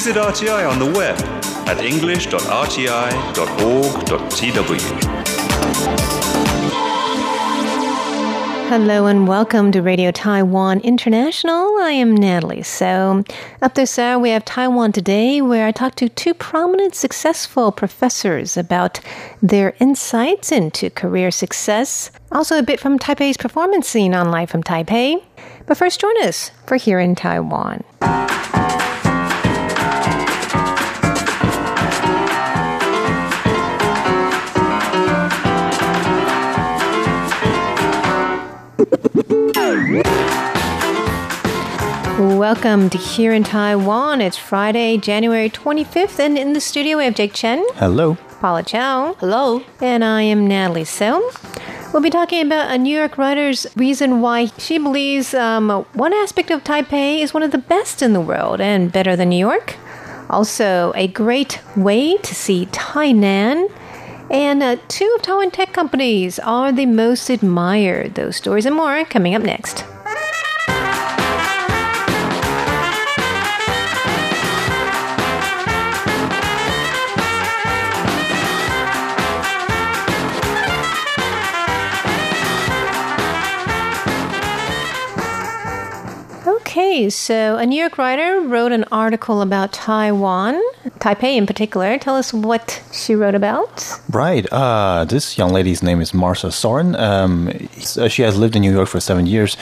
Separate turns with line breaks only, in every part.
Visit RTI on the web at english.rti.org.tw.
Hello and welcome to Radio Taiwan International. I am Natalie. So, up this hour, we have Taiwan Today, where I talk to two prominent, successful professors about their insights into career success. Also, a bit from Taipei's performance scene on Live from Taipei. But first, join us for Here in Taiwan. Welcome to Here in Taiwan. It's Friday, January 25th, and in the studio we have Jake Chen,
Hello.
Paula Chow,
Hello.
and I am Natalie So. We'll be talking about a New York writer's reason why she believes um, one aspect of Taipei is one of the best in the world and better than New York. Also, a great way to see Tainan. And uh, two of Taiwan tech companies are the most admired. Those stories and more coming up next. Okay, so a New York writer wrote an article about Taiwan, Taipei in particular. Tell us what she wrote about.
Right. Uh, this young lady's name is Marcia Soren. Um, she has lived in New York for seven years,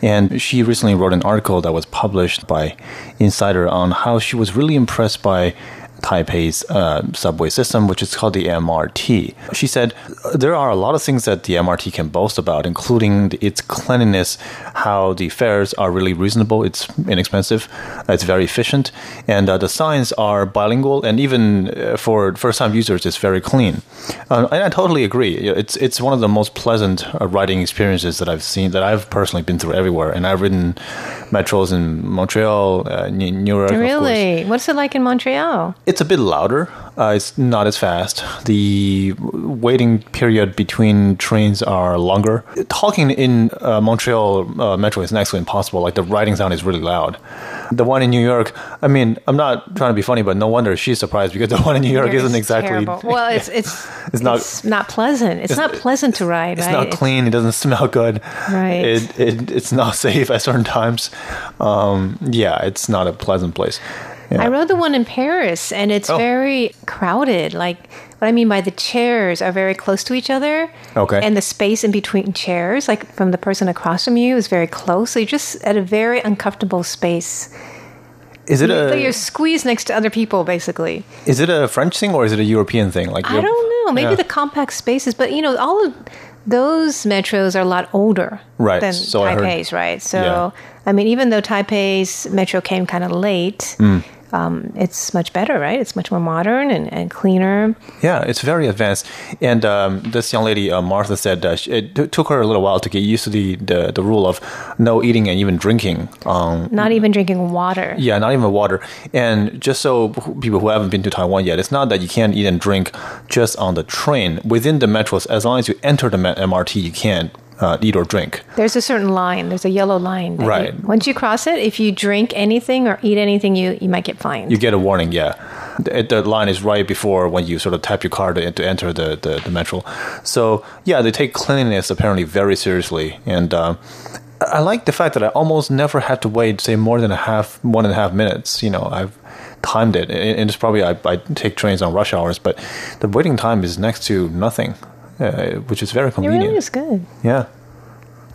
and she recently wrote an article that was published by Insider on how she was really impressed by Taipei's uh, subway system, which is called the MRT. She said there are a lot of things that the MRT can boast about, including its cleanliness, how the fares are really reasonable, it's inexpensive, it's very efficient, and uh, the signs are bilingual, and even uh, for first-time users, it's very clean. Uh, and I totally agree. It's it's one of the most pleasant uh, riding experiences that I've seen, that I've personally been through everywhere, and I've ridden metros in Montreal, uh, New York.
Really? What's it like in Montreal?
A bit louder. Uh, it's not as fast. The waiting period between trains are longer. Talking in uh, Montreal uh, metro is next to impossible. Like the riding sound is really loud. The one in New York, I mean, I'm not trying to be funny, but no wonder she's surprised because the one in New York isn't exactly.
terrible. Well, it's it's
It's not-
it's not pleasant. It's, not pleasant to ride.
It's
right?
not clean. It doesn't smell good.
Right.
It, it it's not safe at certain times. Um, yeah, it's not a pleasant place. Yeah.
I rode the one in Paris, and it's
Oh.
very crowded. Like what I mean by the chairs are very close to each other.
Okay.
And the space in between chairs, like from the person across from you, is very close. So you're just at a very uncomfortable space.
Is it
So you're squeezed next to other people, basically.
is it a French thing or is it a European thing? Like
I don't know. Maybe
Yeah.
the compact spaces, but you know, all of those metros are a lot older
Right,
than
so
Taipei's, right? So,
Yeah.
I mean, even though Taipei's metro came kind of late,
Hmm.
Um, it's much better, right? It's much more modern and, and cleaner.
Yeah, it's very advanced. And um, this young lady, uh, Martha, said uh, sh- it t- took her a little while to get used to the, the, the rule of no eating and even drinking. Um,
Not even drinking water.
yeah, not even water. And just so people who haven't been to Taiwan yet, it's not that you can't eat and drink just on the train. Within the metros, as long as you enter the M- MRT, you can uh, eat or drink.
There's a certain line. There's a yellow line. that you-
Right.
once you cross it, if you drink anything or eat anything, you you might get fined.
You get a warning, yeah. The, the line is right before when you sort of tap your card to, to enter the, the, the metro. So, yeah, they take cleanliness apparently very seriously. And um, I like the fact that I almost never had to wait, say, more than a half, one and a half minutes. You know, I've timed it. And and it's probably, I, I take trains on rush hours, but the waiting time is next to nothing, uh, which is very
it
convenient.
really is good.
Yeah.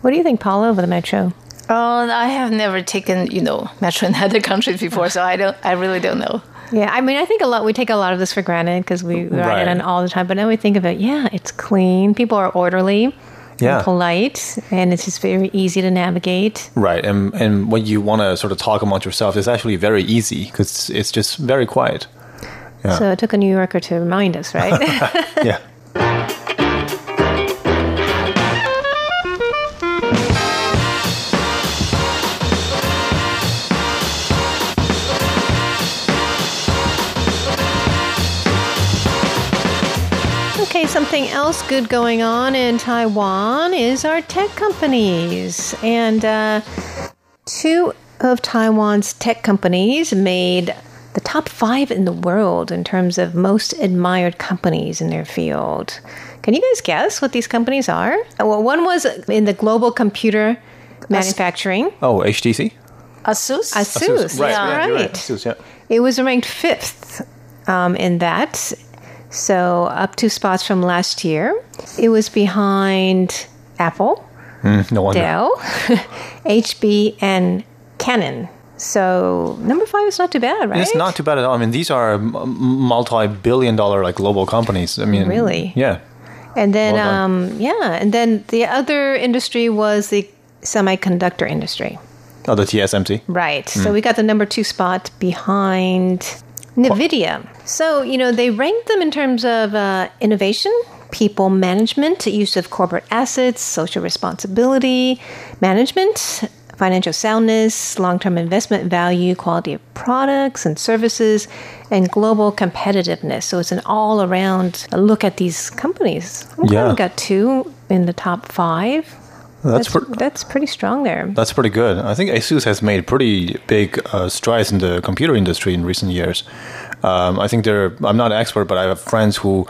What do you think, Paula, over the metro?
Oh, I have never taken, you know, metro in other countries before, so I don't. I really don't know.
Yeah, I mean, I think a lot. We take a lot of this for granted because we ride
Right.
it on all the time. But now we think of it. Yeah, it's clean. People are orderly.
Yeah.
and polite, and it's just very easy to navigate.
Right. And, and when you want to sort of talk amongst yourself, it's actually very easy because it's just very quiet. Yeah.
So it took a New Yorker to remind us, right?
yeah.
something else good going on in Taiwan is our tech companies, and uh, two of Taiwan's tech companies made the top five in the world in terms of most admired companies in their field. Can you guys guess what these companies are? Well, one was in the global computer manufacturing.
Oh, HTC.
Asus.
Asus,
Right,
yeah,
yeah,
right.
Asus, yeah.
It was ranked fifth um, in that. So up two spots from last year. It was behind Apple,
Mm, no.
Dell, HP, and Canon. So number five is not too bad, right?
It's not too bad at all. I mean, these are multi-billion-dollar like global companies. I mean,
Really?
Yeah.
And then,
Well
um, yeah, and then the other industry was the semiconductor industry.
Oh, the TSMC.
Right.
Hmm.
So we got the number two spot behind NVIDIA. So, you know, they ranked them in terms of uh, innovation, people management, use of corporate assets, social responsibility, management, financial soundness, long term investment value, quality of products and services, and global competitiveness. So it's an all around look at these companies. We
Yeah.
got two in the top five.
That's
That's,
pre-
that's pretty strong there.
that's pretty good. I think Asus has made pretty big uh, strides in the computer industry in recent years. Um, I think they're. I'm not an expert, but I have friends who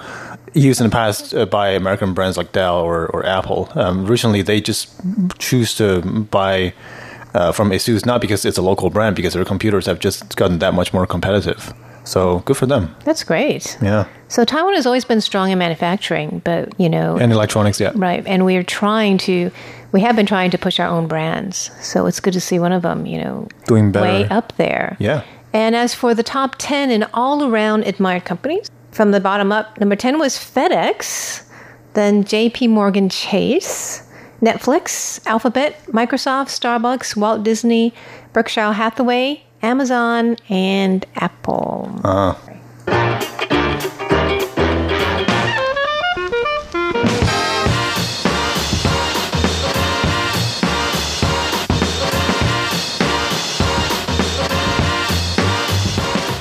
used in the past uh, buy American brands like Dell or, or Apple. Um, recently, they just choose to buy. Uh, from Asus, not because it's a local brand, because their computers have just gotten that much more competitive. So good for them.
That's great.
Yeah.
So Taiwan has always been strong in manufacturing, but you know,
And electronics, yeah.
right? And we're trying to, we have been trying to push our own brands. So it's good to see one of them, you know,
Doing better.
way up there.
Yeah.
And as for the top ten in all around admired companies, from the bottom up, number ten was FedEx, then J.P. Morgan Chase. Netflix, Alphabet, Microsoft, Starbucks, Walt Disney, Berkshire Hathaway, Amazon, and Apple.
Uh,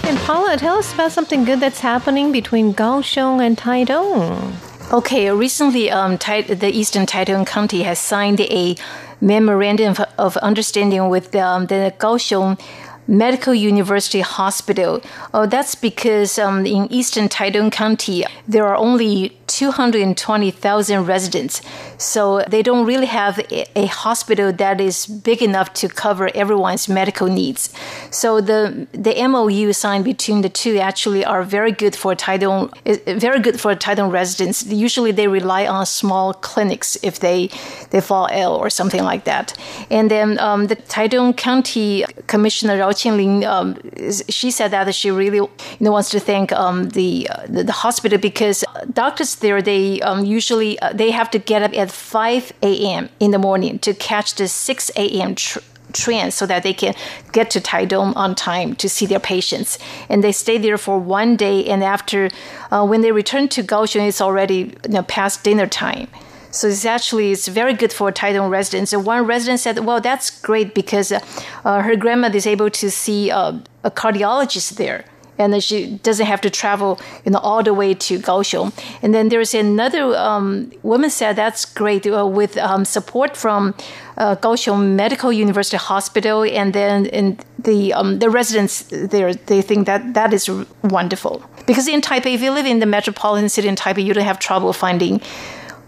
And Paula, tell us about something good that's happening between Kaohsiung and Taidong.
Okay, recently, um, Tai- the Eastern Taitung County has signed a memorandum of, of understanding with um, the Kaohsiung Medical University Hospital. Oh, that's because um, in Eastern Taitung County there are only 220,000 residents, so they don't really have a, hospital that is big enough to cover everyone's medical needs. So the the MOU signed between the two actually are very good for Taitung, is very good for Taitung residents. Usually they rely on small clinics if they they fall ill or something like that. And then um, the Taitung County Commissioner Rao Qinling, um, she said that she really you know wants to thank um, the, the the hospital because doctors there they um, usually uh, they have to get up at 5 a.m. in the morning to catch the 6 a.m. Tr- train so that they can get to Taidong on time to see their patients. And they stay there for one day, and after uh, when they return to Kaohsiung, it's already you know, past dinner time. So it's actually it's very good for Taidong residents. And one resident said, "Well, that's great because uh, her grandmother is able to see uh, a cardiologist there." And then she doesn't have to travel, you know, all the way to Kaohsiung. And then there's another um, woman said that's great uh, with um, support from uh, Kaohsiung Medical University Hospital, and then in the um, the residents there they think that that is wonderful because in Taipei, if you live in the metropolitan city in Taipei, you don't have trouble finding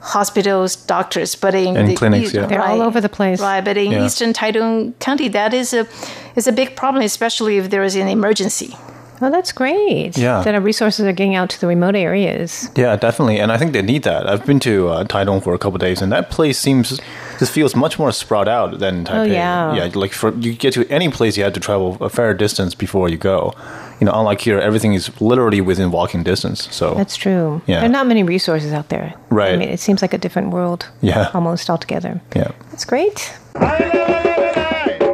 hospitals, doctors, but in
And
the,
clinics, yeah.
They're all over the place.
Right, but in
Yeah.
Eastern Taitung County, that is a is a big problem, especially if there is an emergency.
Well, that's great.
Yeah.
That our resources are getting out to the remote areas.
Yeah, definitely, and I think they need that. I've been to uh, Taitung for a couple of days, and that place seems just feels much more spread out than Taipei.
Oh, yeah.
yeah. Like for you get to any place, you have to travel a fair distance before you go. You know, unlike here, everything is literally within walking distance. So
That's true.
Yeah.
There are not many resources out there.
Right.
I mean, it seems like a different world.
Yeah.
Almost altogether.
yeah,
That's great.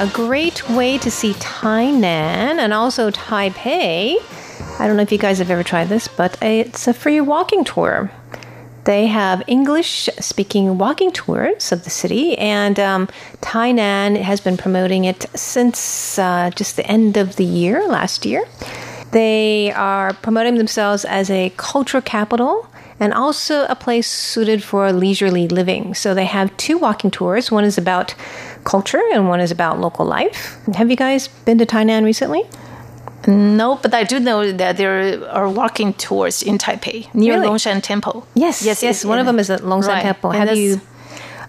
A great way to see Tainan and also Taipei. I don't know if you guys have ever tried this, but it's a free walking tour. They have English speaking walking tours of the city, and um, Tainan has been promoting it since uh, just the end of the year, last year. They are promoting themselves as a cultural capital and also a place suited for leisurely living. So they have two walking tours. One is about culture and one is about local life. Have you guys been to Tainan recently?
No, but I do know that there are walking tours in Taipei near
Really?
Longshan Temple.
Yes, yes, yes. One of them is at Longshan
Right.
Temple. Have you?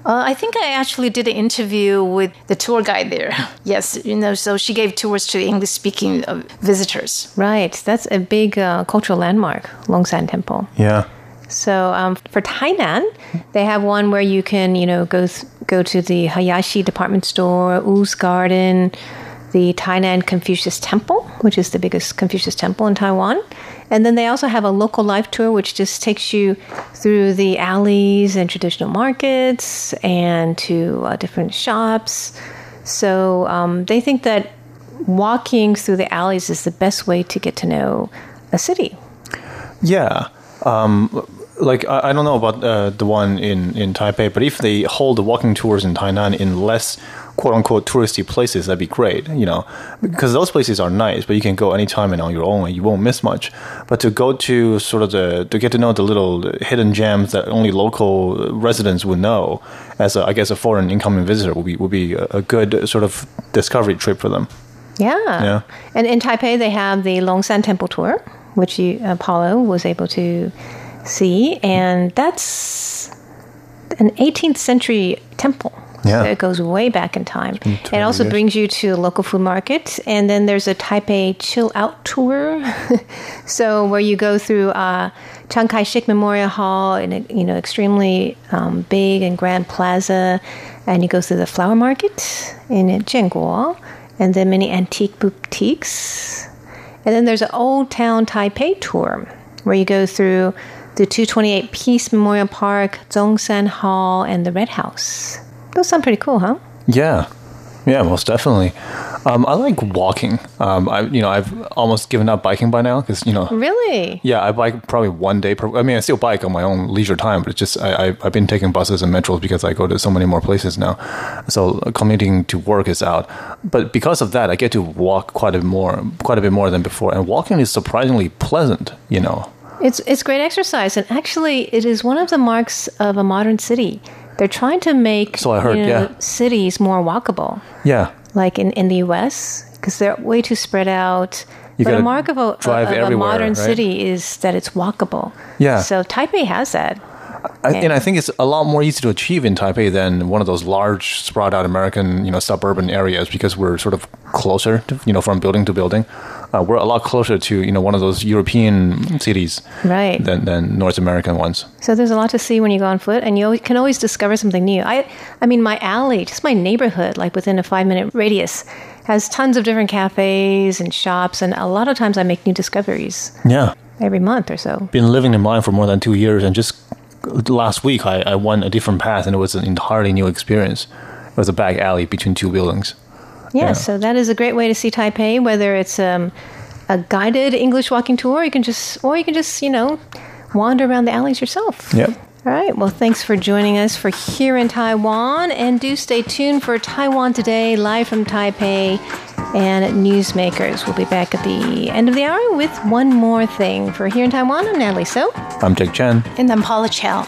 Uh, I think I actually did an interview with the tour guide there. Yes, you know, so she gave tours to English-speaking uh, visitors.
Right, that's a big uh, cultural landmark, Longshan Temple.
Yeah.
So um, for Tainan, they have one where you can, you know, go go to the Hayashi department store, Wu's Garden, the Tainan Confucius Temple, which is the biggest Confucius temple in Taiwan. And then they also have a local life tour, which just takes you through the alleys and traditional markets and to uh, different shops. So um, they think that walking through the alleys is the best way to get to know a city.
Yeah. Um, like I, I don't know about uh, the one in, in Taipei, but if they hold the walking tours in Tainan in less quote unquote touristy places, that'd be great. You know, because those places are nice, but you can go anytime and on your own, and you won't miss much. But to go to sort of the to get to know the little hidden gems that only local residents would know, as a, I guess a foreign incoming visitor would be would be a, good sort of discovery trip for them.
Yeah.
Yeah.
And in Taipei, they have the Longshan Temple tour, which you, Apollo was able to see. And that's an 18th century temple.
Yeah.
So it goes way back in time. It also
years.
brings you to a local food market. And then there's a Taipei chill out tour. so where you go through uh, Chiang Kai shek Memorial Hall in a you know extremely um, big and grand plaza. And you go through the flower market in Jianguo. And then many antique boutiques. And then there's an Old Town Taipei tour where you go through the 228 Peace Memorial Park, Zhongshan Hall, and the Red House. Those sound pretty cool, huh?
Yeah, yeah, most definitely. Um, I like walking. Um, I you know I've almost given up biking by now because you know
Really?
yeah I bike probably one day per. I mean I still bike on my own leisure time, but it's just I, I I've been taking buses and metros because I go to so many more places now. So commuting to work is out, but because of that I get to walk quite a bit more, quite a bit more than before, and walking is surprisingly pleasant. You know.
It's it's great exercise, and actually, it is one of the marks of a modern city. They're trying to make
So I heard,
you know,
yeah.
cities more walkable,
Yeah.
like in, in the U.S. because they're way too spread out.
You
but a mark of a,
drive
of a modern
right?
city is that it's walkable.
Yeah.
So Taipei has that.
I, and I think it's a lot more easy to achieve in Taipei than one of those large, spread out American, you know, suburban areas because we're sort of closer, to, you know, from building to building. Uh, we're a lot closer to, you know, one of those European cities
Right.
than, than North American ones.
So there's a lot to see when you go on foot, and you always, can always discover something new. I, I mean, my alley, just my neighborhood, like within a five minute radius, has tons of different cafes and shops, and a lot of times I make new discoveries
Yeah.
every month or so.
Been living in mine for more than two years, and just last week I, I went a different path, and it was an entirely new experience. It was a back alley between two buildings.
Yeah,
Yeah.
so that is a great way to see Taipei, whether it's um, a guided English walking tour, you can just, or you can just, you know, wander around the alleys yourself.
Yep.
All right. Well, thanks for joining us for Here in Taiwan. And do stay tuned for Taiwan Today, live from Taipei and Newsmakers. We'll be back at the end of the hour with one more thing. For Here in Taiwan, I'm Natalie So.
I'm Jake Chen.
And I'm Paula Chow.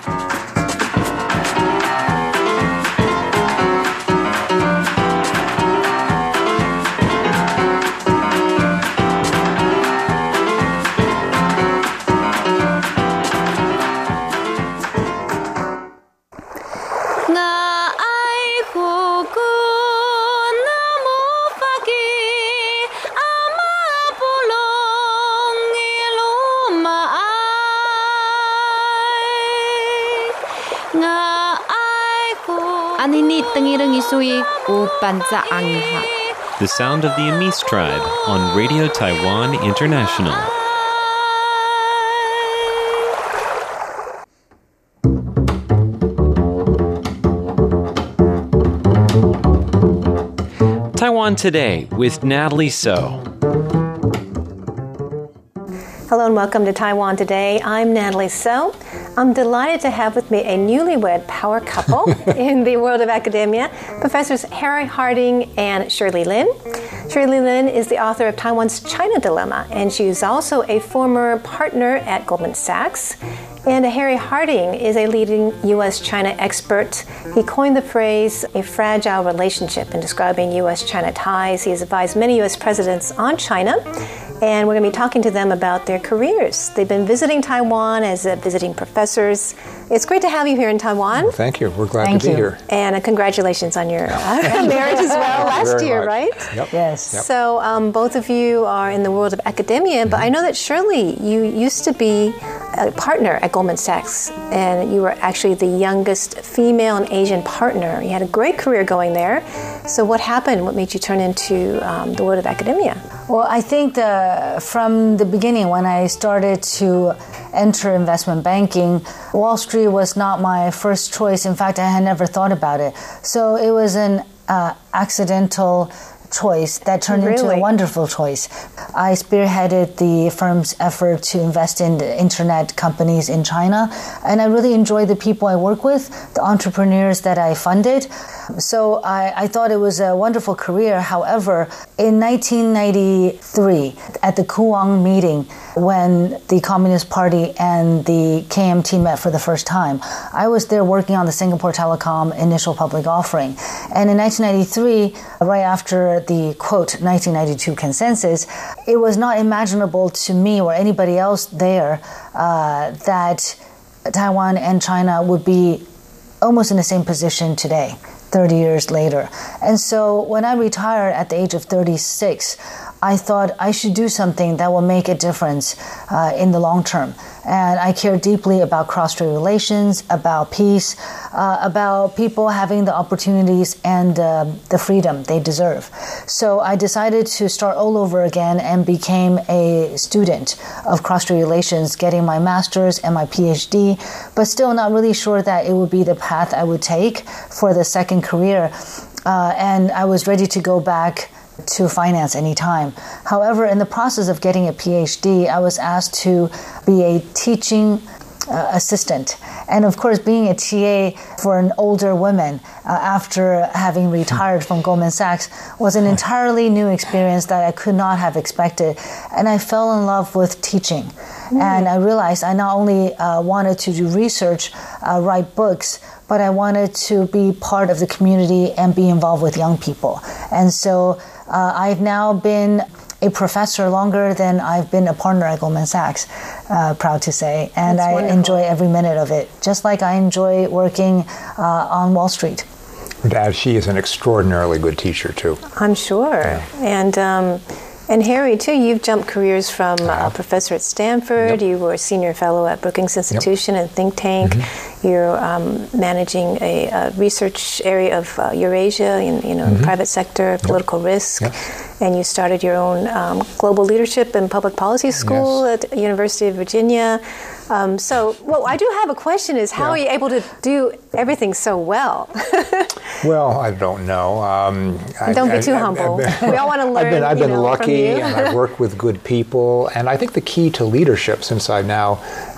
The sound of the Amis tribe on Radio Taiwan International. Taiwan Today with Natalie So.
Hello and welcome to Taiwan Today. I'm Natalie So. I'm delighted to have with me a newlywed power couple in the world of academia, Professors Harry Harding and Shirley Lin. Shirley Lin is the author of Taiwan's China Dilemma, and she is also a former partner at Goldman Sachs. And Harry Harding is a leading U.S. China expert. He coined the phrase a fragile relationship in describing U.S. China ties. He has advised many U.S. presidents on China, and we're going to be talking to them about their careers. They've been visiting Taiwan as visiting professors. It's great to have you here in Taiwan.
Thank you. We're glad
Thank
to be
you.
here.
And uh, congratulations on your uh, marriage as well last year,
much.
right?
Yep.
Yes.
Yep.
So um, both of you are in the world of academia, but I know that Shirley, you used to be a partner at Goldman Sachs, and you were actually the youngest female and Asian partner. You had a great career going there. So what happened? What made you turn into um, the world of academia?
Well, I think the, from the beginning, when I started to enter investment banking, Wall Street was not my first choice. In fact, I had never thought about it. So it was an uh, accidental choice that turned into a wonderful choice. I spearheaded the firm's effort to invest in the internet companies in China, and I really enjoy the people I work with, the entrepreneurs that I funded. So I, I thought it was a wonderful career. However, in 1993, at the Koo-Wang meeting, when the Communist Party and the KMT met for the first time, I was there working on the Singapore Telecom initial public offering. And in 1993, right after the quote 1992 consensus, it was not imaginable to me or anybody else there uh, that Taiwan and China would be almost in the same position today, 30 years later. And so when I retired at the age of 36, I thought I should do something that will make a difference uh, in the long term. And I care deeply about cross-strait relations, about peace, uh, about people having the opportunities and uh, the freedom they deserve. So I decided to start all over again and became a student of cross-strait relations, getting my master's and my PhD, but still not really sure that it would be the path I would take for the second career. Uh, and I was ready to go back to finance anytime. However, in the process of getting a PhD, I was asked to be a teaching uh, assistant. And of course, being a TA for an older woman uh, after having retired from Goldman Sachs was an entirely new experience that I could not have expected. And I fell in love with teaching. And I realized I not only uh, wanted to do research, uh, write books, but I wanted to be part of the community and be involved with young people. And so uh, I've now been a professor longer than I've been a partner at Goldman Sachs, uh, proud to say. And
That's
I
wonderful.
enjoy every minute of it, just like I enjoy working uh, on Wall Street.
Dad, she is an extraordinarily good teacher, too.
I'm sure. And um, and Harry, too, you've jumped careers from uh, professor at Stanford. You were a senior fellow at Brookings Institution and think tank. You're um, managing a, uh research area of uh, Eurasia, in, you know, private sector, political risk.
Yep.
And you started your own um, global leadership and public policy school
Yes.
at University of Virginia. Um, so, well, I do have a question: Is how
Yeah.
are you able to do everything so well?
Well, I don't know. Um, I-
Don't be too
I-
humble.
I-
We all wanna
I've
learn,
been, I've been
know,
lucky, and I've worked with good people. And I think the key to leadership, since I now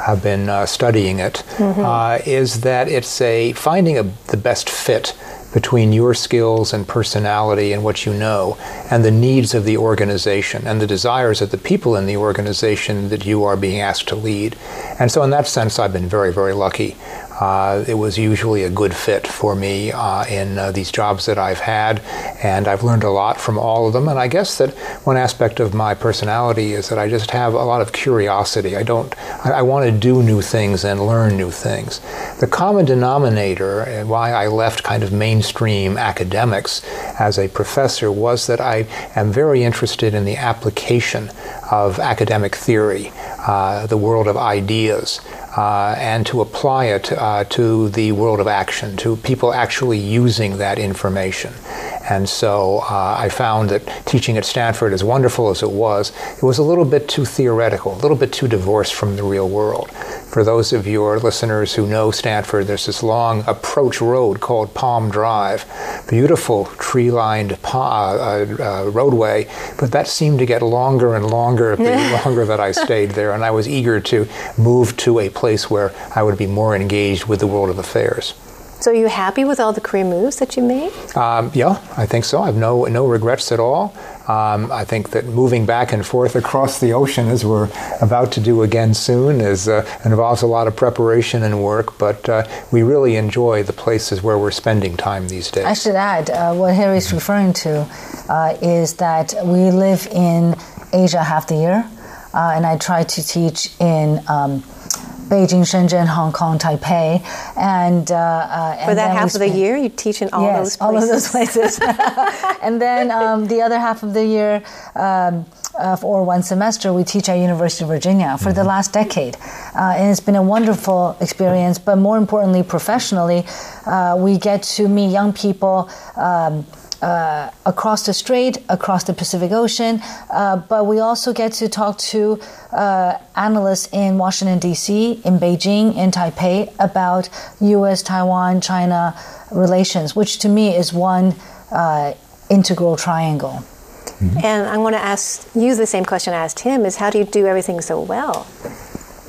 have been uh, studying it,
Mm-hmm.
uh, is that it's a finding a, the best fit between your skills and personality and what you know and the needs of the organization and the desires of the people in the organization that you are being asked to lead. And so, in that sense, I've been very, very lucky. Uh, it was usually a good fit for me uh, in uh, these jobs that I've had, and I've learned a lot from all of them. And I guess that one aspect of my personality is that I just have a lot of curiosity. I don't, I, I want to do new things and learn new things. The common denominator, and why I left kind of mainstream academics as a professor, was that I am very interested in the application of academic theory, uh, the world of ideas uh, and to apply it uh, to the world of action, to people actually using that information. And so uh, I found that teaching at Stanford, as wonderful as it was, it was a little bit too theoretical, a little bit too divorced from the real world. For those of your listeners who know Stanford, there's this long approach road called Palm Drive, beautiful tree lined uh, uh, roadway, but that seemed to get longer and longer the longer that I stayed there. And I was eager to move to a place where I would be more engaged with the world of affairs.
So, are you happy with all the career moves that you made?
Um, yeah, I think so. I have no no regrets at all. Um, I think that moving back and forth across the ocean, as we're about to do again soon, is uh, involves a lot of preparation and work. But uh, we really enjoy the places where we're spending time these days.
I should add uh, what Harry's referring to uh, is that we live in Asia half the year, uh, and I try to teach in. Um, Beijing, Shenzhen, Hong Kong, Taipei, and, uh, uh,
for that half of the year, you teach in all
yes,
those places.
all of those places. and then um, the other half of the year. Um, uh, or one semester, we teach at University of Virginia for mm-hmm. the last decade, uh, and it's been a wonderful experience. But more importantly, professionally, uh, we get to meet young people. Um, uh, across the strait, across the Pacific Ocean, uh, but we also get to talk to uh, analysts in Washington, D.C., in Beijing, in Taipei about U.S., Taiwan, China relations, which to me is one uh, integral triangle.
Mm-hmm. And I want to ask you the same question I asked him is how do you do everything so well?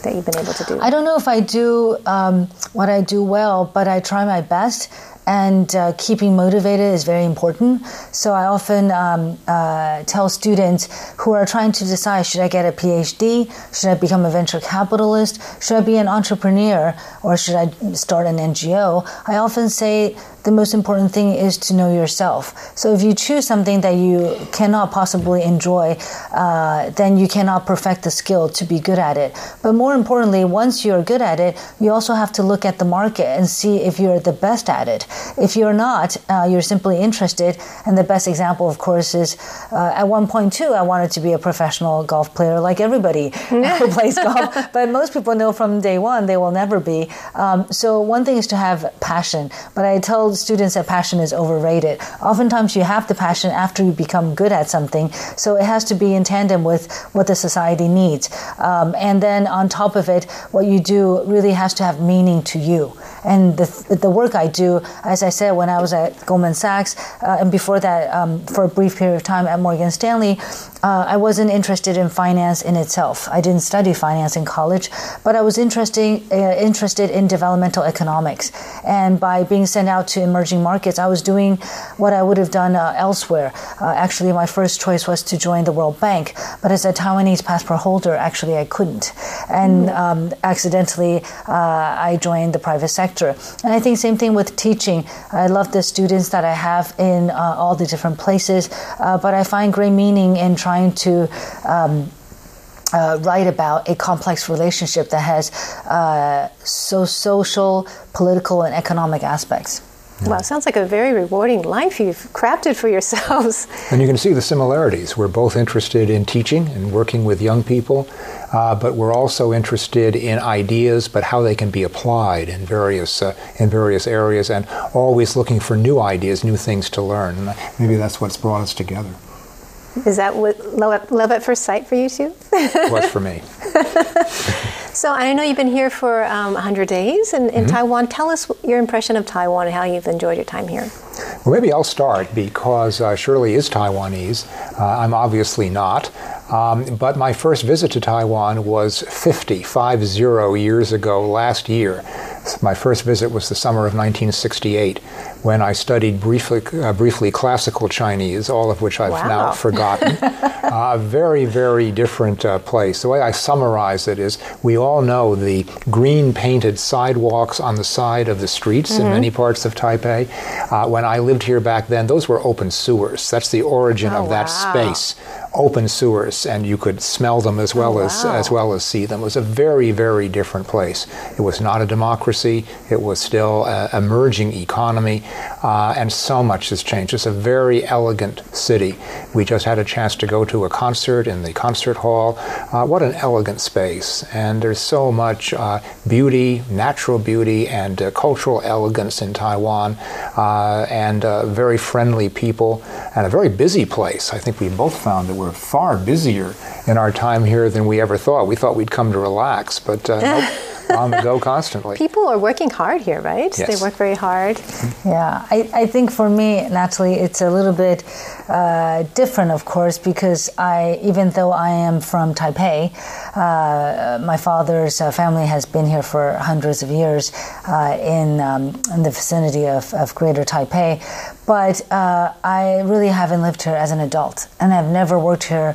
That you've been able to do?
I don't know if I do um, what I do well, but I try my best and uh, keeping motivated is very important. So I often um, uh, tell students who are trying to decide should I get a PhD, should I become a venture capitalist, should I be an entrepreneur, or should I start an NGO? I often say the most important thing is to know yourself. So if you choose something that you cannot possibly enjoy, uh, then you cannot perfect the skill to be good at it. But more importantly, once you're good at it, you also have to look at the market and see if you're the best at it. If you're not, uh, you're simply interested. And the best example, of course, is uh, at one point too, I wanted to be a professional golf player like everybody who plays golf. But most people know from day one they will never be. Um, so one thing is to have passion. But I tell students that passion is overrated. Oftentimes, you have the passion after you become good at something, so it has to be in tandem with what the society needs. Um, and then on top of it, what you do really has to have meaning to you. And the, the work I do, as I said, when I was at Goldman Sachs, uh, and before that, um, for a brief period of time at Morgan Stanley, uh, I wasn't interested in finance in itself. I didn't study finance in college, but I was interesting, uh, interested in developmental economics. And by being sent out to emerging markets, I was doing what I would have done uh, elsewhere. Uh, actually, my first choice was to join the World Bank, but as a Taiwanese passport holder, actually, I couldn't. And hmm. um, accidentally, uh, I joined the private sector. And I think same thing with teaching. I love the students that I have in uh, all the different places, but I find great meaning in trying trying to um, uh, write about a complex relationship that has uh, so social, political, and economic aspects.
Yeah. Wow, sounds like a very rewarding life you've crafted for yourselves.
And you can see the similarities. We're both interested in teaching and working with young people, uh, but we're also interested in ideas, but how they can be applied in various uh, in various areas, and always looking for new ideas, new things to learn. And maybe that's what's brought us together.
Is that what love, love at first sight for you too?
was for me.
so I know you've been here for um, 100 days in, in mm-hmm. Taiwan. Tell us your impression of Taiwan and how you've enjoyed your time here.
Well, maybe I'll start because uh, Shirley is Taiwanese. Uh, I'm obviously not. Um, but my first visit to Taiwan was 50, five zero years ago last year. My first visit was the summer of 1968 when I studied briefly, uh, briefly classical Chinese, all of which I've wow. now forgotten. A uh, very, very different uh, place. The way I summarize it is we all know the green painted sidewalks on the side of the streets mm-hmm. in many parts of Taipei. Uh, when I lived here back then, those were open sewers. That's the origin
oh,
of that
wow.
space open sewers, and you could smell them as well
Oh,
as
wow.
as well as see them. It was a very very different place. It was not a democracy. It was still an emerging economy, uh, and so much has changed. It's a very elegant city. We just had a chance to go to a concert in the concert hall. Uh, what an elegant space! And there's so much uh, beauty, natural beauty, and uh, cultural elegance in Taiwan, uh, and uh, very friendly people, and a very busy place. I think we both found that we're far busier in our time here than we ever thought. We thought we'd come to relax, but uh, nope, on the go constantly.
People are working hard here, right?
Yes.
They work very hard.
Yeah, I, I think for me, Natalie, it's a little bit uh, different, of course, because I, even though I am from Taipei, uh, my father's uh, family has been here for hundreds of years uh, in, um, in the vicinity of, of Greater Taipei. But I really haven't lived here as an adult, and I've never worked here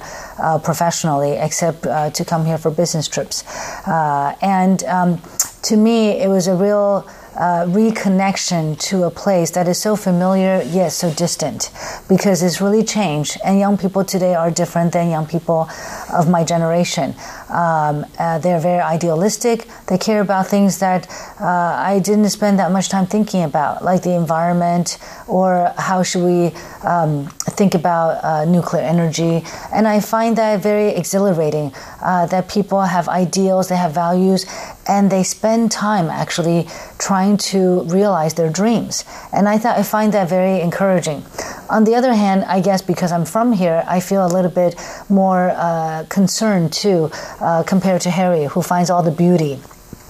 professionally except to come here for business trips. And um, to me, it was a real uh, reconnection to a place that is so familiar yet so distant because it's really changed. And young people today are different than young people of my generation. Um, uh, they're very idealistic. They care about things that uh, I didn't spend that much time thinking about, like the environment or how should we um, think about uh, nuclear energy. And I find that very exhilarating uh, that people have ideals, they have values, and they spend time actually trying to realize their dreams. And I thought I find that very encouraging. On the other hand, I guess because I'm from here, I feel a little bit more uh, concerned too, uh, compared to Harry, who finds all the beauty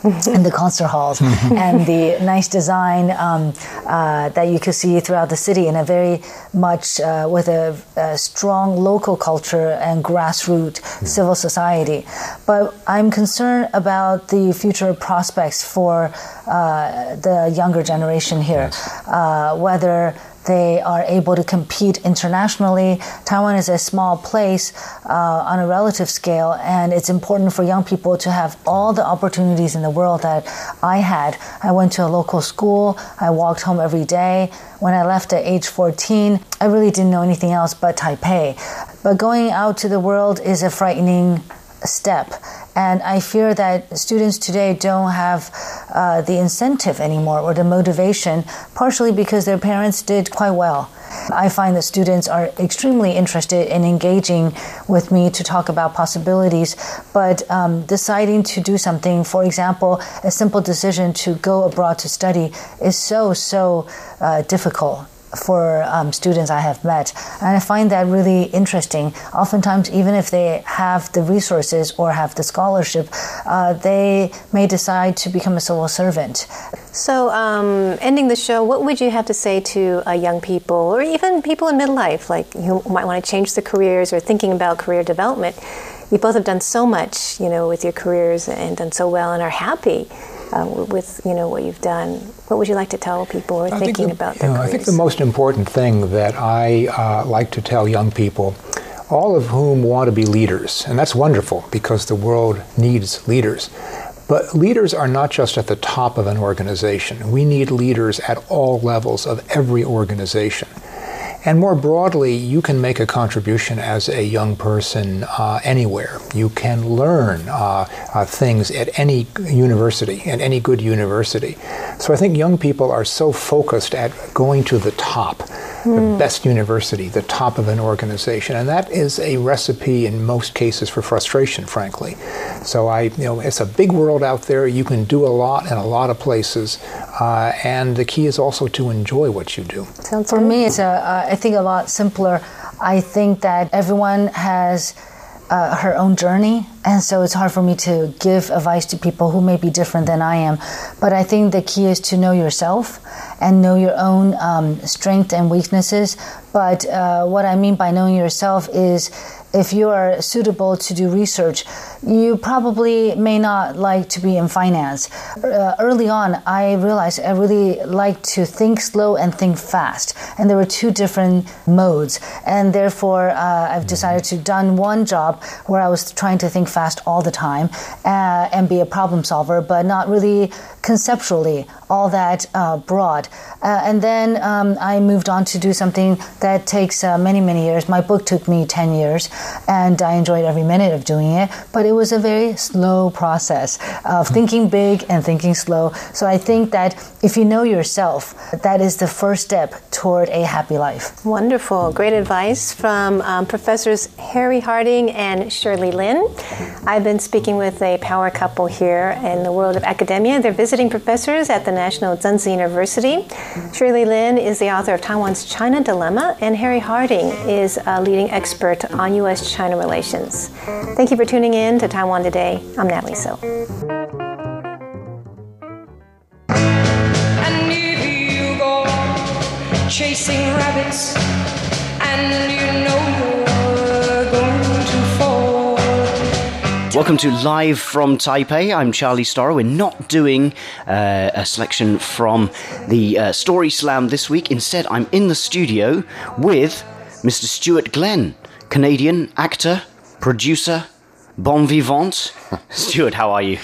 in the concert halls and the nice design um, uh, that you could see throughout the city in a very much uh, with a, a strong local culture and grassroots civil society. But I'm concerned about the future prospects for uh, the younger generation here, uh, whether they are able to compete internationally. Taiwan is a small place uh, on a relative scale, and it's important for young people to have all the opportunities in the world that I had. I went to a local school, I walked home every day. When I left at age 14, I really didn't know anything else but Taipei. But going out to the world is a frightening step. And I fear that students today don't have uh, the incentive anymore or the motivation, partially because their parents did quite well. I find that students are extremely interested in engaging with me to talk about possibilities, but um, deciding to do something, for example, a simple decision to go abroad to study, is so, so uh, difficult for um, students I have met. And I find that really interesting. Oftentimes, even if they have the resources or have the scholarship, uh, they may decide to become a civil servant.
So, um, ending the show, what would you have to say to uh, young people or even people in midlife, like who might want to change their careers or thinking about career development? You both have done so much, you know, with your careers and done so well and are happy uh, with, you know, what you've done. What would you like to tell people who are
I think
thinking
the-
about
you know, I think the most important thing that I uh, like to tell young people, all of whom want to be leaders, and that's wonderful because the world needs leaders. But leaders are not just at the top of an organization. We need leaders at all levels of every organization. And more broadly, you can make a contribution as a young person uh, anywhere. You can learn uh, uh, things at any university, at any good university. So I think young people are so focused at going to the top, the best university, the top of an organization, and that is a recipe in most cases for frustration, frankly. So I, you know, it's a big world out there. You can do a lot in a lot of places, uh, and the key is also to enjoy what you do.
Sounds
For me, it's a, uh, I think a lot simpler. I think that everyone has uh, her own journey, and so it's hard for me to give advice to people who may be different than I am. But I think the key is to know yourself and know your own um, strength and weaknesses. But uh, what I mean by knowing yourself is if you are suitable to do research, you probably may not like to be in finance. Uh, early on, I realized I really like to think slow and think fast, and there were two different modes. And therefore, uh, I've decided to done one job where I was trying to think fast all the time uh, and be a problem solver, but not really conceptually all that uh, broad. Uh, and then um, I moved on to do something that takes uh, many, many years. My book took me 10 years. And I enjoyed every minute of doing it. But it was a very slow process of thinking big and thinking slow. So I think that if you know yourself, that is the first step toward a happy life.
Wonderful. Great advice from um, Professors Harry Harding and Shirley Lin. I've been speaking with a power couple here in the world of academia. They're visiting professors at the National Chengchi University. Shirley Lin is the author of Taiwan's China Dilemma, and Harry Harding is a leading expert on U.S. China relations. Thank you for tuning in to Taiwan Today. I'm Natalie So.
And if you go chasing rabbits, and you know you're going to fall.
Welcome to Live from Taipei. I'm Charlie Storrar. We're not doing uh, a selection from the uh, Story Slam this week. Instead, I'm in the studio with Mr. Stuart Glenn, Canadian actor, producer, bon vivant. Stuart, how are you?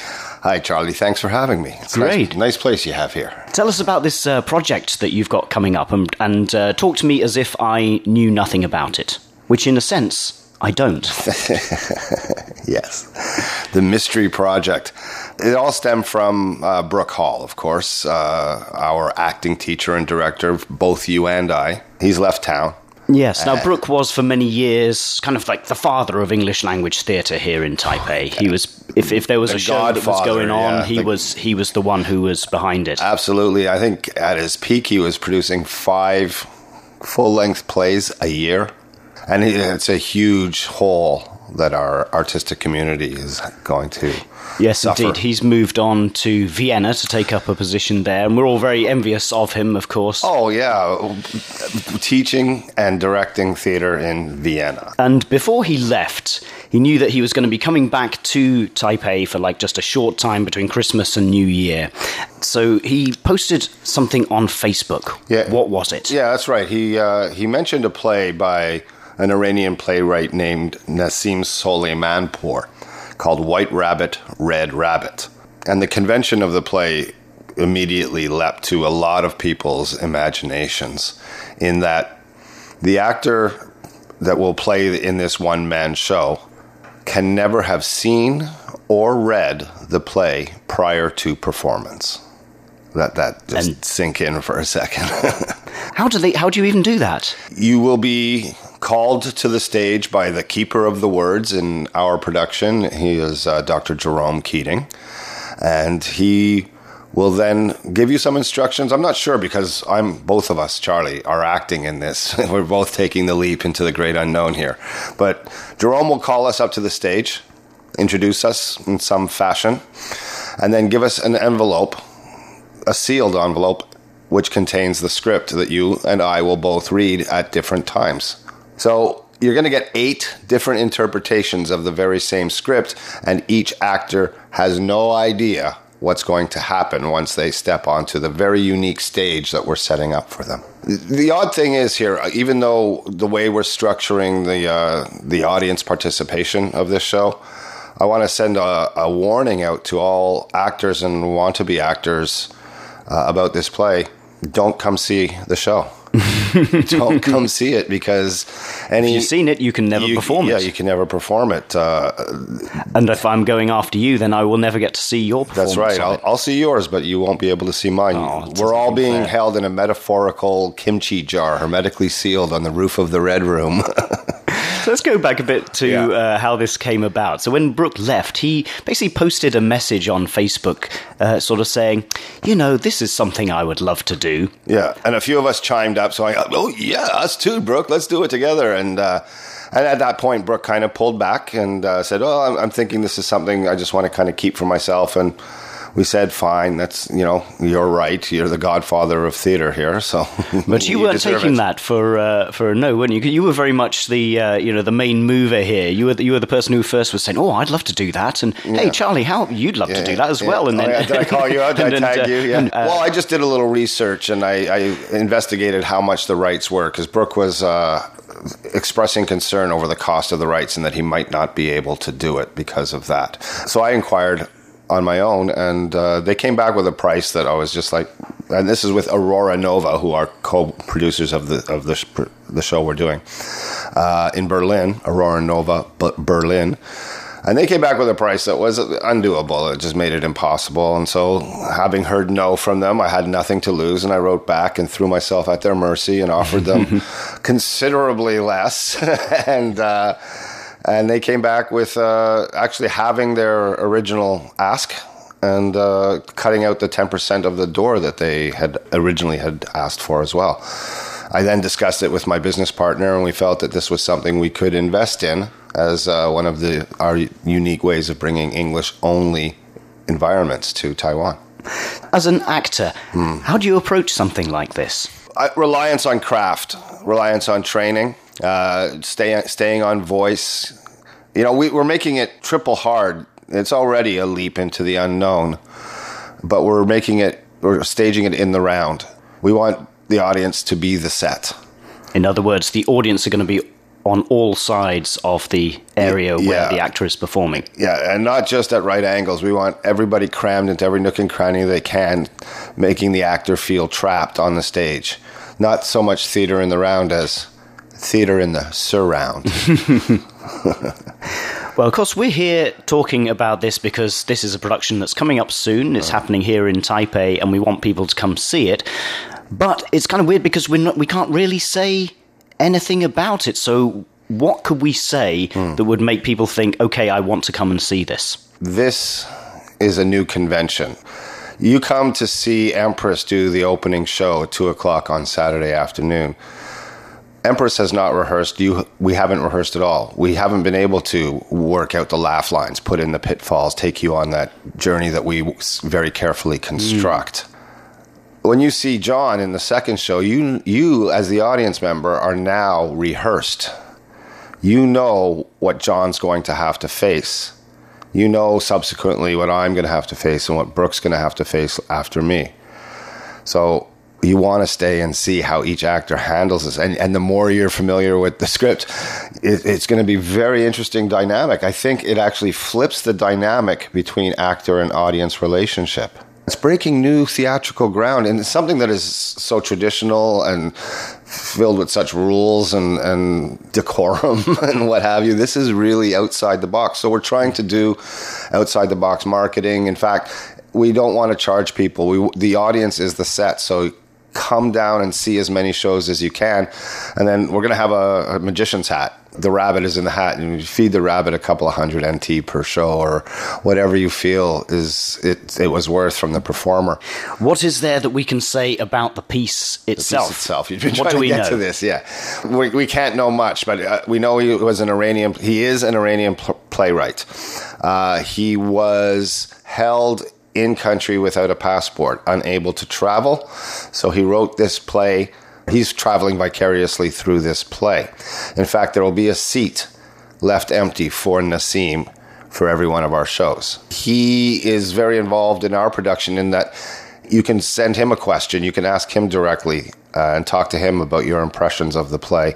Hi, Charlie. Thanks for having me. It's
Great.
Nice, nice place you have here.
Tell us about this uh, project that you've got coming up and, and uh, talk to me as if I knew nothing about it, which in a sense, I don't.
Yes. The Mystery Project. It all stemmed from uh, Brooke Hall, of course, uh, our acting teacher and director, both you and I. He's left town.
Yes. Now,
Uh,
Brooke was for many years kind of like the father of English language theatre here in Taipei. He was, if, if there was
The
a show that was going on,
yeah,
he
the-
was he was the one who was behind it.
Absolutely. I think at his peak, he was producing five full length plays a year. And he- it's a huge hole that our artistic community is going to
yes,
suffer.
indeed. He's moved on to Vienna to take up a position there, and we're all very envious of him, of course.
Oh, yeah. Teaching and directing theater in Vienna.
And before he left, he knew that he was going to be coming back to Taipei for like just a short time between Christmas and New Year. So he posted something on Facebook.
Yeah.
What was it?
Yeah, that's right. He uh, he mentioned a play by an Iranian playwright named Nassim Soleimanpour called White Rabbit, Red Rabbit. And the convention of the play immediately leapt to a lot of people's imaginations in that the actor that will play in this one man show can never have seen or read the play prior to performance. Let that just
And-
sink in for a second.
How do they? How do you even do that?
you will be called to the stage by the keeper of the words in our production. He is uh, Dr. Jerome Keating. And he will then give you some instructions. I'm not sure because I'm both of us, Charlie, are acting in this. We're both taking the leap into the great unknown here. But Jerome will call us up to the stage, introduce us in some fashion, and then give us an envelope, a sealed envelope, which contains the script that you and I will both read at different times. So you're going to get eight different interpretations of the very same script, and each actor has no idea what's going to happen once they step onto the very unique stage that we're setting up for them. The odd thing is here, even though the way we're structuring the uh, the audience participation of this show, I want to send a, a warning out to all actors and want to be actors uh, about this play. Don't come see the show. Don't come see it because any
If you've seen it, you can never
you-
perform
yeah,
it.
Yeah, you can never perform it. Uh,
And if I'm going after you, then I will never get to see your performance.
that's right. I'll. I'll see yours, but you won't be able to see mine.
Oh,
We're all being
fair.
held in a metaphorical kimchi jar, hermetically sealed on the roof of the red room.
So let's go back a bit to
Yeah.
uh, how this came about. So when Brooke left, he basically posted a message on Facebook, uh, sort of saying, "You know, this is something I would love to do."
Yeah, and a few of us chimed up. So I, oh yeah, us too, Brooke. Let's do it together. And uh, and at that point, Brooke kind of pulled back and uh, said, "Oh, I'm, I'm thinking this is something I just want to kind of keep for myself." And we said, "Fine, that's you know, you're right. You're the godfather of theater here." So,
But you, weren't taking
it.
that for uh, for a no, weren't you? You were very much the uh, you know the main mover here. You were the, you were the person who first was saying, "Oh, I'd love to do that," and "Hey, Charlie, how you'd love to do that as
Yeah.
well." And
Oh,
then
yeah. did I call you out? Did
and then,
tag
uh,
you? Yeah.
and, uh,
well, I just did a little research and I, I investigated how much the rights were because Brooke was uh, expressing concern over the cost of the rights and that he might not be able to do it because of that. So I inquired on my own, and uh, they came back with a price that I was just like, and this is with Aurora Nova, who are co-producers of the of the the show we're doing uh, in Berlin. Aurora Nova, but Berlin. And they came back with a price that was undoable. It just made it impossible. And so, having heard no from them, I had nothing to lose. And I wrote back and threw myself at their mercy and offered them considerably less. and, uh, and they came back with uh, actually having their original ask and uh, cutting out the 10% of the door that they had originally had asked for as well. I then discussed it with my business partner, and we felt that this was something we could invest in as uh, one of the our unique ways of bringing English only environments to Taiwan.
As an actor, how do you approach something like this?
Uh, reliance on craft, reliance on training, uh, stay, staying on voice. You know, we, we're making it triple hard. It's already a leap into the unknown, but we're making it, we're staging it in the round. We want the audience to be the set.
In other words, the audience are going to be on all sides of the area where the actor is performing.
Yeah, and not just at right angles. We want everybody crammed into every nook and cranny they can, making the actor feel trapped on the stage. Not so much theater in the round as theater in the surround.
Well, of course, we're here talking about this because this is a production that's coming up soon. It's happening here in Taipei, and we want people to come see it. But it's kind of weird because we're not, we can't really say anything about it. So, what could we say hmm. that would make people think, okay, I want to come and see this?
this is a new convention. You come to see Empress do the opening show at two o'clock on Saturday afternoon. Empress has not rehearsed. You, we haven't rehearsed at all. We haven't been able to work out the laugh lines, put in the pitfalls, take you on that journey that we very carefully construct. Mm. When you see John in the second show, you, you as the audience member are now rehearsed. You know what John's going to have to face you know subsequently what I'm going to have to face and what Brooke's going to have to face after me. So you want to stay and see how each actor handles this. And, and the more you're familiar with the script, it, it's going to be very interesting dynamic. I think it actually flips the dynamic between actor and audience relationship. It's breaking new theatrical ground and it's something that is so traditional and filled with such rules and, and decorum and what have you. This is really outside the box. So we're trying to do outside the box marketing. In fact, we don't want to charge people. We, the audience is the set. So come down and see as many shows as you can. And then we're going to have a, a magician's hat. The rabbit is in the hat, and you feed the rabbit a couple of hundred NT per show, or whatever you feel is it. It was worth from the performer.
What is there that we can say about the piece itself?
piece itself. You've been
what
trying
do
to
we
get
know?
to this, yeah. We, we can't know much, but uh, we know he was an Iranian. He is an Iranian pl- playwright. Uh, he was held in country without a passport, unable to travel. So he wrote this play. He's traveling vicariously through this play. In fact, there will be a seat left empty for Nassim for every one of our shows. He is very involved in our production in that you can send him a question, you can ask him directly, uh, and talk to him about your impressions of the play.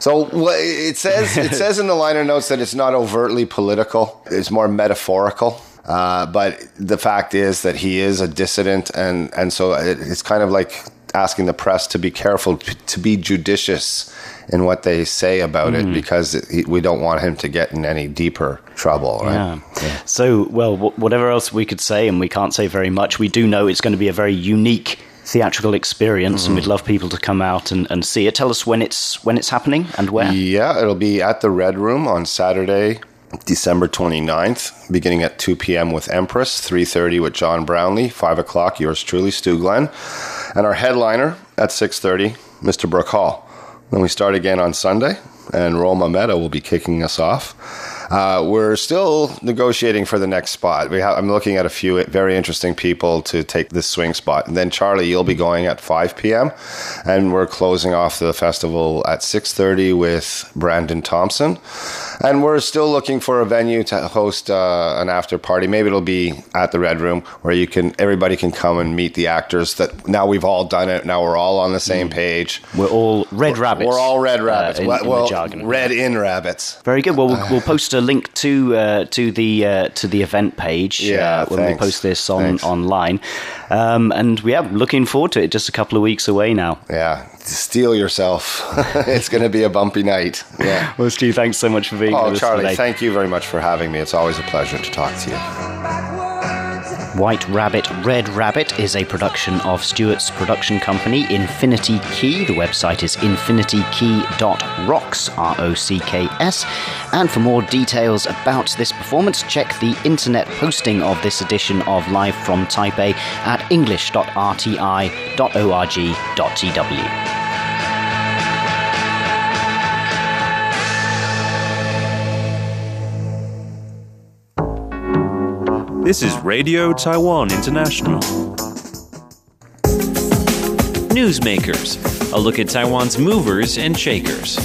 So it says it says in the liner notes that it's not overtly political; it's more metaphorical. Uh, but the fact is that he is a dissident, and and so it, it's kind of like asking the press to be careful, p- to be judicious in what they say about it,
Mm.
because it, we don't want him to get in any deeper trouble. Right?
Yeah. So, well, wh- whatever else we could say, and we can't say very much, we do know it's going to be a very unique theatrical experience, and we'd love people to come out and, and see it. Tell us when it's when it's happening and where.
Yeah, it'll be at the Red Room on Saturday, December 29th, beginning at 2 p.m. with Empress, 3.30 with John Brownlee, 5 o'clock, yours truly, Stu Glenn. And our headliner at 6.30, Mr. Brooke Hall. Then we start again on Sunday, and Roma Meta will be kicking us off. Uh, we're still negotiating for the next spot. We have, I'm looking at a few very interesting people to take this swing spot. And then Charlie, you'll be going at 5 p.m. and we're closing off the festival at 6:30 with Brandon Thompson. And we're still looking for a venue to host uh, an after party. Maybe it'll be at the Red Room where you can everybody can come and meet the actors. That now we've all done it. Now we're all on the same page.
We're all red rabbits.
We're all red rabbits.
uh, in-
well,
in the jargon.
red in rabbits.
Very good. Well, we'll, we'll post a link to uh, to the uh, to the event page
Yeah,
uh, when
thanks.
we post this on
Thanks.
online. Um, and we are looking forward to it. Just a couple of weeks away now.
Yeah, steel yourself. it's going to be a bumpy night. Yeah.
Well, Stu, thanks so much for being
Oh,
with us
Charlie,
today.
thank you very much for having me. It's always a pleasure to talk to you.
White Rabbit, Red Rabbit is a production of Stewart's production company, Infinity Key. The website is infinitykey.rocks, R O C K S. And for more details about this performance, check the internet posting of this edition of Live from Taipei at english.rti.org.tw.
This is Radio Taiwan International.
Newsmakers, a look at Taiwan's movers and shakers.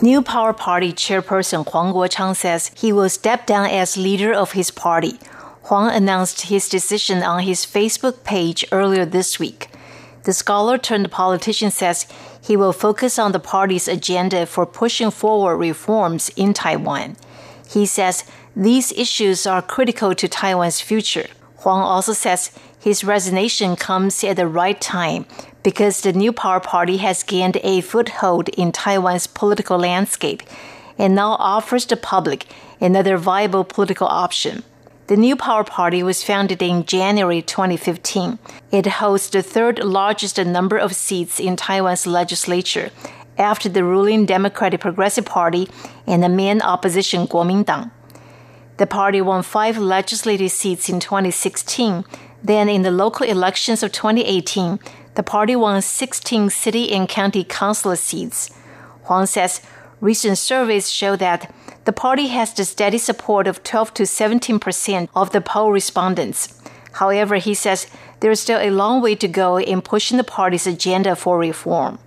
New Power Party chairperson Huang Guochang says he will step down as leader of his party. Huang announced his decision on his Facebook page earlier this week. The scholar turned politician says he will focus on the party's agenda for pushing forward reforms in Taiwan. He says these issues are critical to Taiwan's future. Huang also says his resignation comes at the right time because the New Power Party has gained a foothold in Taiwan's political landscape and now offers the public another viable political option. The New Power Party was founded in January 2015. It holds the third largest number of seats in Taiwan's legislature after the ruling Democratic Progressive Party and the main opposition Kuomintang. The party won five legislative seats in 2016. Then, in the local elections of 2018, the party won 16 city and county council seats. Huang says recent surveys show that the party has the steady support of 12 to 17 percent of the poll respondents. However, he says there is still a long way to go in pushing the party's agenda for reform.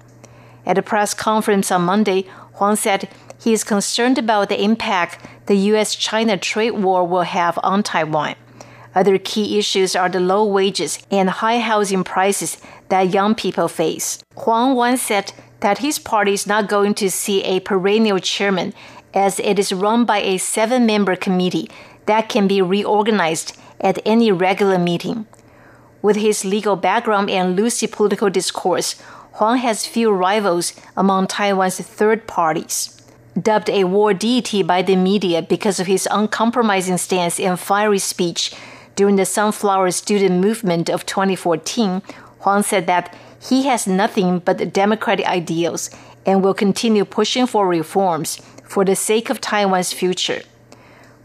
At a press conference on Monday, Huang said he is concerned about the impact the U.S. China trade war will have on Taiwan. Other key issues are the low wages and high housing prices that young people face. Huang once said that his party is not going to see a perennial chairman as it is run by a seven member committee that can be reorganized at any regular meeting. With his legal background and lucid political discourse, Huang has few rivals among Taiwan's third parties. Dubbed a war deity by the media because of his uncompromising stance and fiery speech during the Sunflower Student Movement of 2014, Huang said that he has nothing but democratic ideals and will continue pushing for reforms for the sake of Taiwan's future.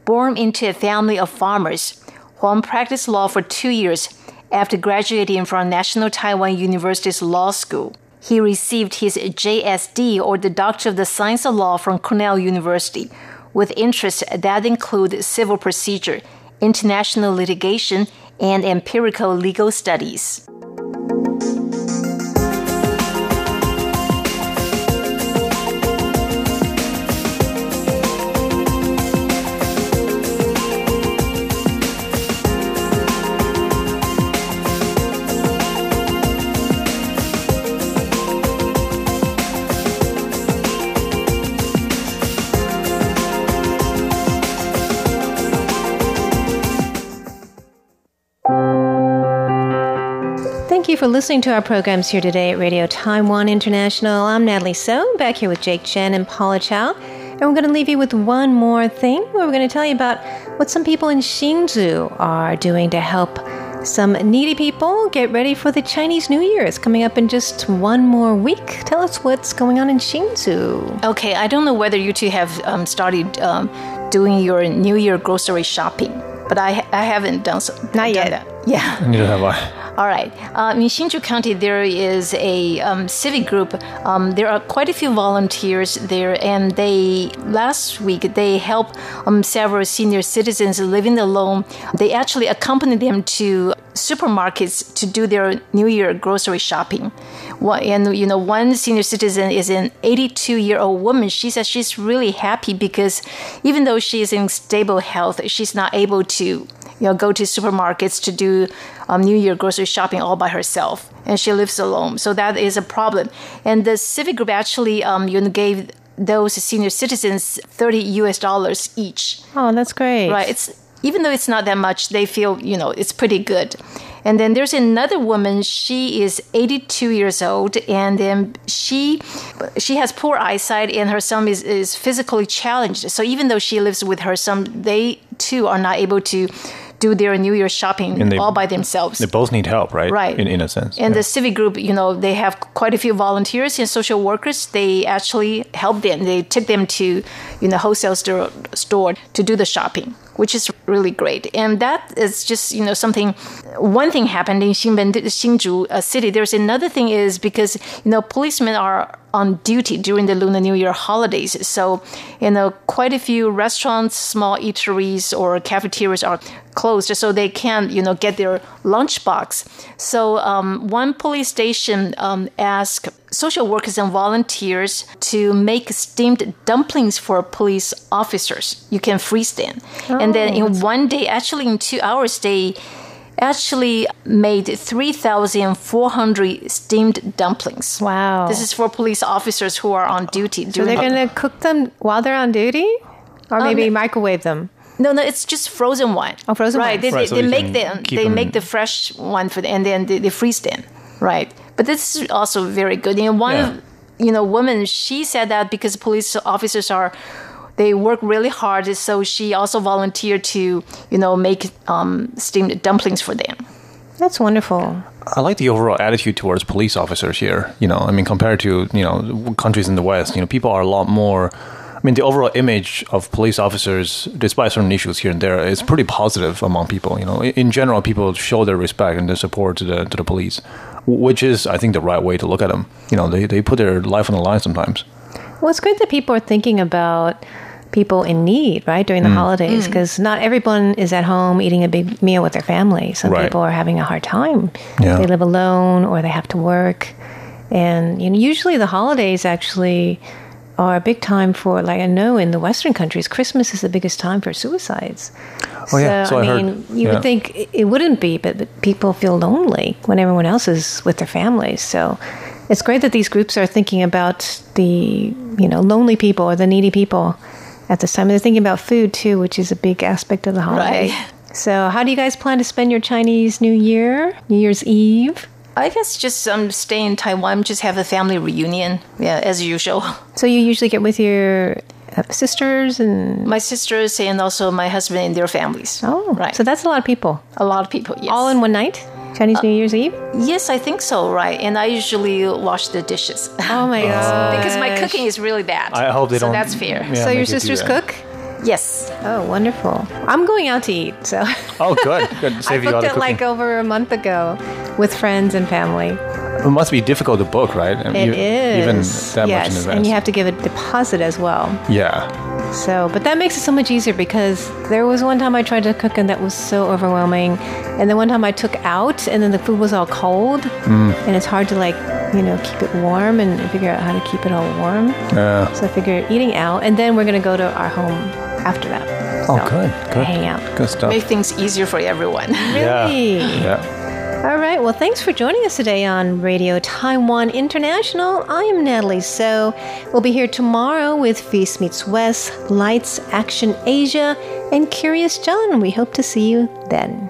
Born into a family of farmers, Huang practiced law for two years after graduating from National Taiwan University's law school. He received his JSD or the Doctor of the Science of Law from Cornell University, with interests that include civil procedure, international litigation, and empirical legal studies.
For listening to our programs here today at Radio Taiwan International. I'm Natalie So, back here with Jake Chen and Paula Chow. And we're going to leave you with one more thing where we're going to tell you about what some people in Hsinchu are doing to help some needy people get ready for the Chinese New Year. It's coming up in just one more week. Tell us what's going on in Hsinchu.
Okay, I don't know whether you two have um, started um, doing your New Year grocery shopping, but I I haven't done so.
Not
done
yet.
that. Yeah.
Neither have I.
All right. Uh, in Hsinchu County, there is a um, civic group. Um, there are quite a few volunteers there, and they last week they helped um, several senior citizens living alone. They actually accompany them to supermarkets to do their New Year grocery shopping. One, and you know, one senior citizen is an 82 year old woman. She says she's really happy because even though she is in stable health, she's not able to you know go to supermarkets to do um, New Year grocery shopping all by herself, and she lives alone. So that is a problem. And the civic group actually um, you know, gave those senior citizens 30 US dollars each.
Oh, that's great.
Right. It's even though it's not that much, they feel, you know, it's pretty good. And then there's another woman, she is 82 years old and then she she has poor eyesight and her son is, is physically challenged. So even though she lives with her son, they too are not able to do their New Year shopping
they-
all by themselves.
They both need help, right?
Right.
In, in a sense.
And the civic group, you know, they have quite a few volunteers and social workers. They actually help them. They take them to, you know, wholesale store, store to do the shopping, which is really great. And that is just, you know, something. One thing happened in Hsinchu uh, city. There's another thing is because you know policemen are on duty during the Lunar New Year holidays. So, you know, quite a few restaurants, small eateries, or cafeterias are closed, so they can't, you know, get their lunchbox. So, um, one police station um, asked social workers and volunteers to make steamed dumplings for police officers. You can freeze them, and then in one day, actually in two hours, they actually made 3,400 steamed dumplings.
Wow.
This is for police officers who are on duty.
So they're going to cook them while they're on duty? Or maybe
Um,
microwave them?
No, no, it's just frozen one.
Oh, frozen
right.
one.
They,
Right, so
they make
can
them. They
them-
make the fresh one for, the, and then they, they freeze them. Right. But this is also very good. And one,
Yeah.
you know, woman, she said that because police officers are, they work really hard, so she also volunteered to, you know, make um, steamed dumplings for them.
That's wonderful.
I like the overall attitude towards police officers here. You know, I mean, compared to you know countries in the West, you know, people are a lot more. I mean, the overall image of police officers, despite certain issues here and there, is pretty positive among people. You know, in general, people show their respect and their support to the to the police, which is, I think, the right way to look at them. You know, they they put their life on the line sometimes.
Well, it's great that people are thinking about people in need, right, during the mm. holidays, mm. because not everyone is at home eating a big meal with their family. Some
Right.
people are having a hard time.
Yeah.
They live alone or they have to work. And you know, usually the holidays actually are a big time for, like I know in the Western countries, Christmas is the biggest time for suicides.
Oh, yeah. So
I
I heard-
mean, you
yeah.
would think it- it wouldn't be, but, but people feel lonely when everyone else is with their families. So it's great that these groups are thinking about the you know lonely people or the needy people at this time. And they're thinking about food too, which is a big aspect of the holiday.
Right.
So, how do you guys plan to spend your Chinese New Year, New Year's Eve?
I guess just um, stay in Taiwan, just have a family reunion, yeah, as usual.
So, you usually get with your uh, sisters and
My sisters and also my husband and their families.
oh,
right.
So that's a lot of people,
a lot of people. Yes.
all in one night. Chinese New Year's Eve.
Yes, I think so. Right, and I usually wash the dishes.
Oh my god!
because my cooking is really bad.
I hope they
so
don't- So
that's fair.
Yeah,
so your sisters cook?
Yes.
Oh, wonderful! I'm going out to eat, so
Oh, good. Good.
I
Save you all
booked
the
it
cooking.
like over a month ago with friends and family.
It must be difficult to book, right? And
It
you-
is
even that
yes,
much in advance.
and you have to give a deposit as well.
yeah.
So, but that makes it so much easier because there was one time I tried to cook and that was so overwhelming. And then one time I took out and then the food was all cold
Mm.
and it's hard to like, you know, keep it warm and figure out how to keep it all warm.
Yeah.
So I figure eating out and then we're going to go to our home after that.
Oh, good. Good.
Hang out.
Good stuff.
Make things easier for everyone.
Yeah.
Really?
Yeah.
All right. Well, thanks for joining us today on Radio Taiwan International. I am Natalie So. We'll be here tomorrow with Feast Meets West, Lights, Action Asia, and Curious John. We hope to see you then.